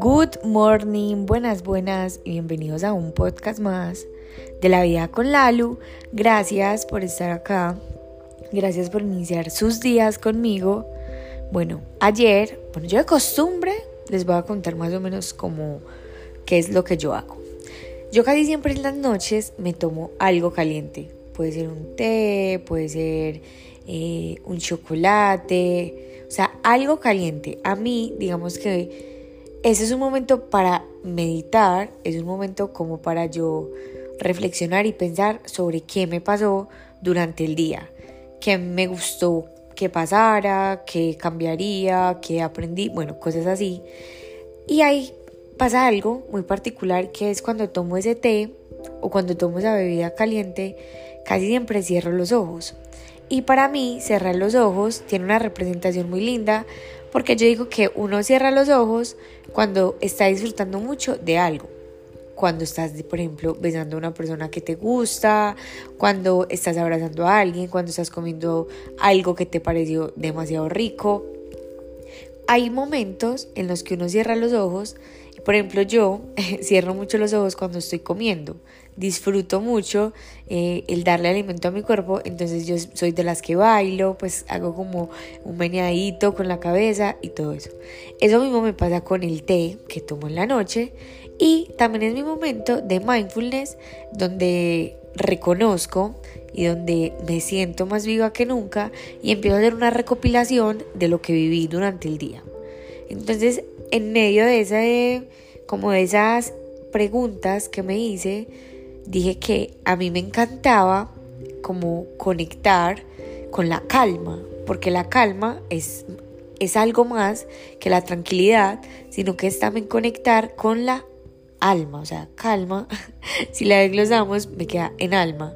Good morning, buenas, buenas y bienvenidos a un podcast más de la vida con Lalu. Gracias por estar acá, gracias por iniciar sus días conmigo. Bueno, ayer, bueno, yo de costumbre les voy a contar más o menos como qué es lo que yo hago. Yo casi siempre en las noches me tomo algo caliente. Puede ser un té, puede ser eh, un chocolate, o sea, algo caliente. A mí, digamos que ese es un momento para meditar, es un momento como para yo reflexionar y pensar sobre qué me pasó durante el día, qué me gustó que pasara, qué cambiaría, qué aprendí, bueno, cosas así. Y ahí pasa algo muy particular que es cuando tomo ese té o cuando tomo esa bebida caliente, casi siempre cierro los ojos. Y para mí cerrar los ojos tiene una representación muy linda porque yo digo que uno cierra los ojos cuando está disfrutando mucho de algo. Cuando estás, por ejemplo, besando a una persona que te gusta, cuando estás abrazando a alguien, cuando estás comiendo algo que te pareció demasiado rico. Hay momentos en los que uno cierra los ojos. Por ejemplo, yo cierro mucho los ojos cuando estoy comiendo disfruto mucho eh, el darle alimento a mi cuerpo, entonces yo soy de las que bailo, pues hago como un meneadito con la cabeza y todo eso. Eso mismo me pasa con el té que tomo en la noche y también es mi momento de mindfulness donde reconozco y donde me siento más viva que nunca y empiezo a hacer una recopilación de lo que viví durante el día. Entonces, en medio de esa, como de esas preguntas que me hice, dije que a mí me encantaba como conectar con la calma, porque la calma es, es algo más que la tranquilidad, sino que es también conectar con la alma, o sea, calma, si la desglosamos me queda en alma.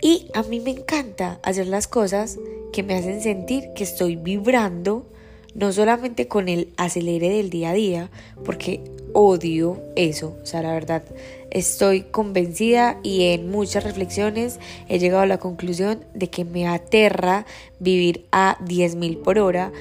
Y a mí me encanta hacer las cosas que me hacen sentir que estoy vibrando, no solamente con el acelere del día a día, porque odio eso, o sea, la verdad, estoy convencida y en muchas reflexiones he llegado a la conclusión de que me aterra vivir a 10.000 por hora,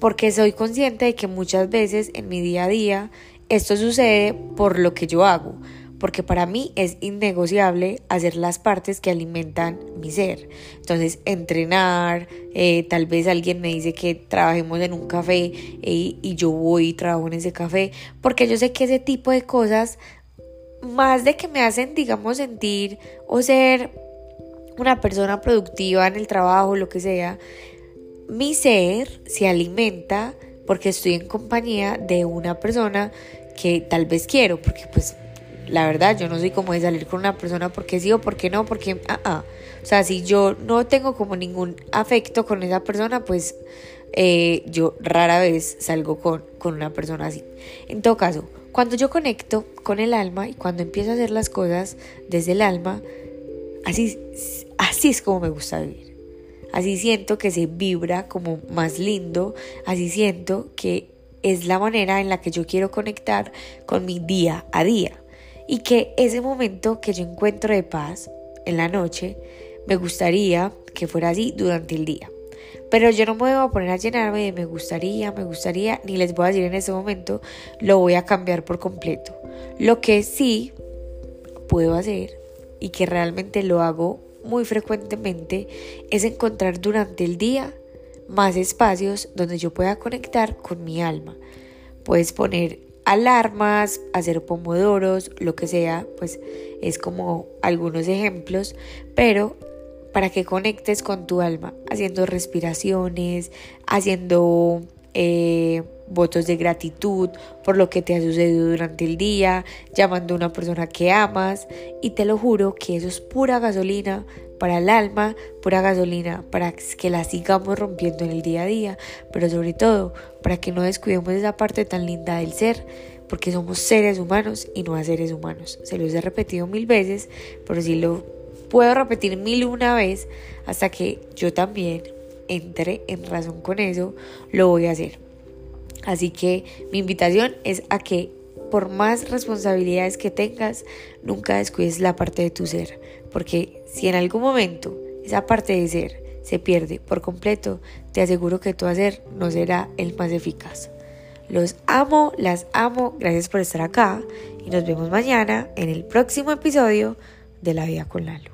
porque soy consciente de que muchas veces en mi día a día esto sucede por lo que yo hago, porque para mí es innegociable hacer las partes que alimentan mi ser. Entonces, entrenar, eh, tal vez alguien me dice que trabajemos en un café eh, y yo voy y trabajo en ese café, porque yo sé que ese tipo de cosas, más de que me hacen, digamos, sentir o ser una persona productiva en el trabajo, lo que sea, mi ser se alimenta porque estoy en compañía de una persona que tal vez quiero, porque pues la verdad, yo no soy como de salir con una persona porque sí o porque no, porque, ah, ah. O sea, si yo no tengo como ningún afecto con esa persona, pues eh, yo rara vez salgo con, con una persona así. En todo caso, cuando yo conecto con el alma y cuando empiezo a hacer las cosas desde el alma, así, así es como me gusta vivir. Así siento que se vibra como más lindo, así siento que es la manera en la que yo quiero conectar con mi día a día y que ese momento que yo encuentro de paz en la noche, me gustaría que fuera así durante el día. Pero yo no me voy a poner a llenarme de me gustaría, me gustaría, ni les voy a decir en ese momento, lo voy a cambiar por completo. Lo que sí puedo hacer y que realmente lo hago muy frecuentemente es encontrar durante el día más espacios donde yo pueda conectar con mi alma. Puedes poner alarmas, hacer pomodoros, lo que sea, pues es como algunos ejemplos, pero para que conectes con tu alma, haciendo respiraciones, haciendo eh, votos de gratitud por lo que te ha sucedido durante el día, llamando a una persona que amas y te lo juro que eso es pura gasolina para el alma, pura gasolina para que la sigamos rompiendo en el día a día, pero sobre todo para que no descuidemos esa parte tan linda del ser, porque somos seres humanos y no a seres humanos. Se los he repetido mil veces, pero si lo puedo repetir mil una vez hasta que yo también entre en razón con eso, lo voy a hacer. Así que mi invitación es a que por más responsabilidades que tengas, nunca descuides la parte de tu ser, porque si en algún momento esa parte de ser se pierde por completo, te aseguro que tu hacer no será el más eficaz. Los amo, las amo, gracias por estar acá y nos vemos mañana en el próximo episodio de La Vida con Lalo.